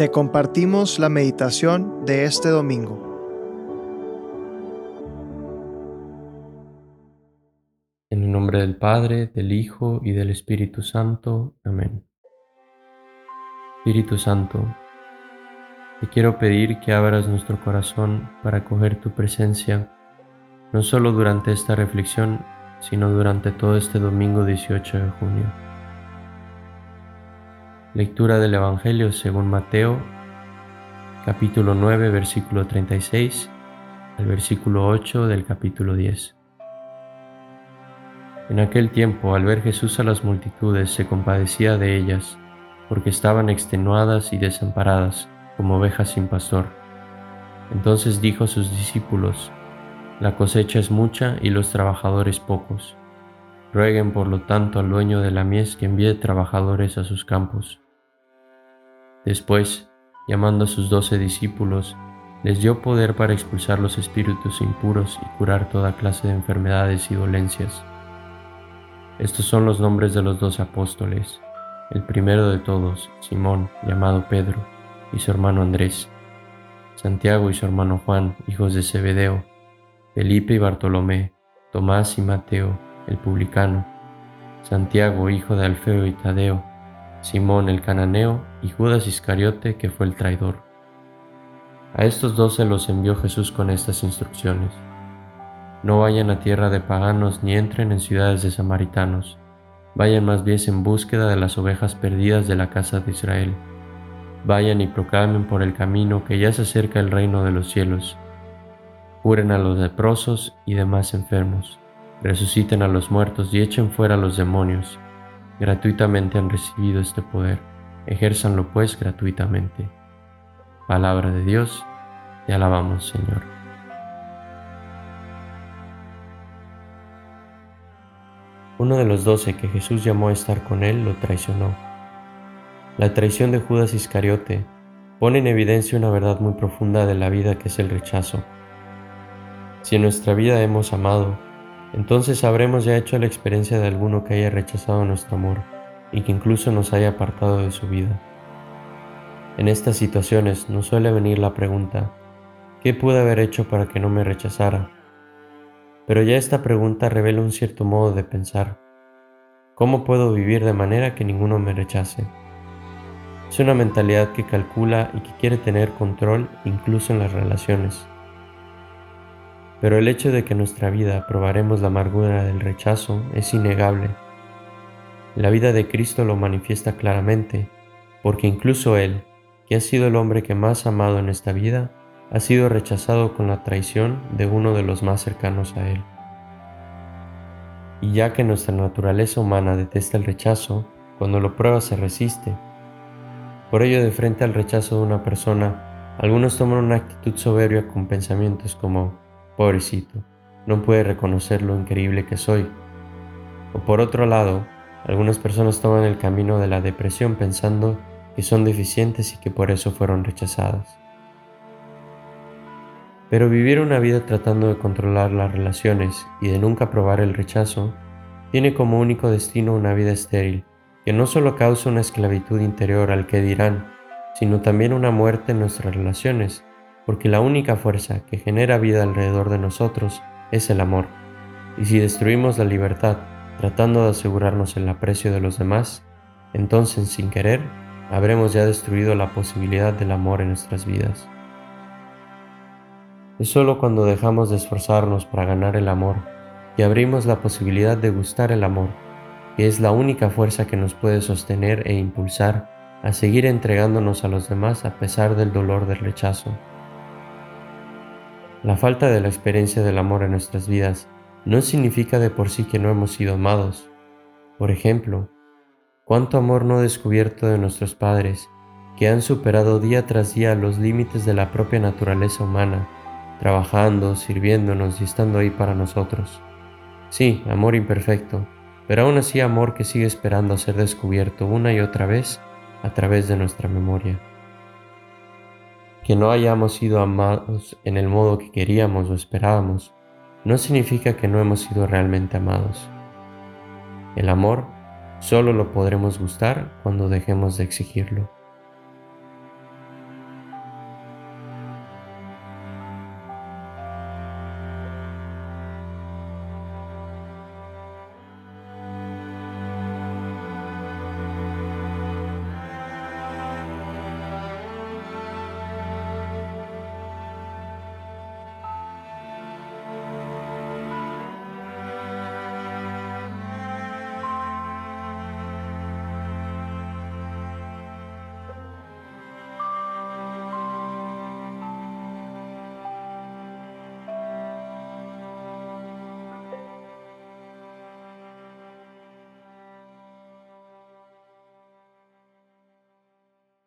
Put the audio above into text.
Te compartimos la meditación de este domingo. En el nombre del Padre, del Hijo y del Espíritu Santo. Amén. Espíritu Santo, te quiero pedir que abras nuestro corazón para acoger tu presencia, no solo durante esta reflexión, sino durante todo este domingo 18 de junio. Lectura del Evangelio según Mateo, capítulo 9, versículo 36, al versículo 8 del capítulo 10. En aquel tiempo, al ver Jesús a las multitudes, se compadecía de ellas, porque estaban extenuadas y desamparadas, como ovejas sin pastor. Entonces dijo a sus discípulos, La cosecha es mucha y los trabajadores pocos. Rueguen por lo tanto al dueño de la mies que envíe trabajadores a sus campos. Después, llamando a sus doce discípulos, les dio poder para expulsar los espíritus impuros y curar toda clase de enfermedades y dolencias. Estos son los nombres de los doce apóstoles. El primero de todos, Simón, llamado Pedro, y su hermano Andrés. Santiago y su hermano Juan, hijos de Zebedeo. Felipe y Bartolomé, Tomás y Mateo, el publicano, Santiago, hijo de Alfeo y Tadeo, Simón el cananeo y Judas Iscariote, que fue el traidor. A estos doce los envió Jesús con estas instrucciones. No vayan a tierra de paganos ni entren en ciudades de samaritanos, vayan más bien en búsqueda de las ovejas perdidas de la casa de Israel. Vayan y proclamen por el camino que ya se acerca el reino de los cielos. Curen a los leprosos y demás enfermos resuciten a los muertos y echen fuera a los demonios. Gratuitamente han recibido este poder, ejérzanlo pues gratuitamente. Palabra de Dios, te alabamos Señor. Uno de los doce que Jesús llamó a estar con él lo traicionó. La traición de Judas Iscariote pone en evidencia una verdad muy profunda de la vida que es el rechazo. Si en nuestra vida hemos amado, entonces habremos ya hecho la experiencia de alguno que haya rechazado nuestro amor y que incluso nos haya apartado de su vida. En estas situaciones nos suele venir la pregunta, ¿qué pude haber hecho para que no me rechazara? Pero ya esta pregunta revela un cierto modo de pensar. ¿Cómo puedo vivir de manera que ninguno me rechace? Es una mentalidad que calcula y que quiere tener control incluso en las relaciones. Pero el hecho de que en nuestra vida probaremos la amargura del rechazo es innegable. La vida de Cristo lo manifiesta claramente, porque incluso Él, que ha sido el hombre que más ha amado en esta vida, ha sido rechazado con la traición de uno de los más cercanos a Él. Y ya que nuestra naturaleza humana detesta el rechazo, cuando lo prueba se resiste. Por ello, de frente al rechazo de una persona, algunos toman una actitud soberbia con pensamientos como, Pobrecito, no puede reconocer lo increíble que soy. O por otro lado, algunas personas toman el camino de la depresión pensando que son deficientes y que por eso fueron rechazadas. Pero vivir una vida tratando de controlar las relaciones y de nunca probar el rechazo tiene como único destino una vida estéril, que no solo causa una esclavitud interior al que dirán, sino también una muerte en nuestras relaciones porque la única fuerza que genera vida alrededor de nosotros es el amor. Y si destruimos la libertad tratando de asegurarnos el aprecio de los demás, entonces sin querer habremos ya destruido la posibilidad del amor en nuestras vidas. Es solo cuando dejamos de esforzarnos para ganar el amor que abrimos la posibilidad de gustar el amor, que es la única fuerza que nos puede sostener e impulsar a seguir entregándonos a los demás a pesar del dolor del rechazo. La falta de la experiencia del amor en nuestras vidas no significa de por sí que no hemos sido amados. Por ejemplo, cuánto amor no descubierto de nuestros padres, que han superado día tras día los límites de la propia naturaleza humana, trabajando, sirviéndonos y estando ahí para nosotros. Sí, amor imperfecto, pero aún así amor que sigue esperando a ser descubierto una y otra vez a través de nuestra memoria. Que no hayamos sido amados en el modo que queríamos o esperábamos no significa que no hemos sido realmente amados. El amor solo lo podremos gustar cuando dejemos de exigirlo.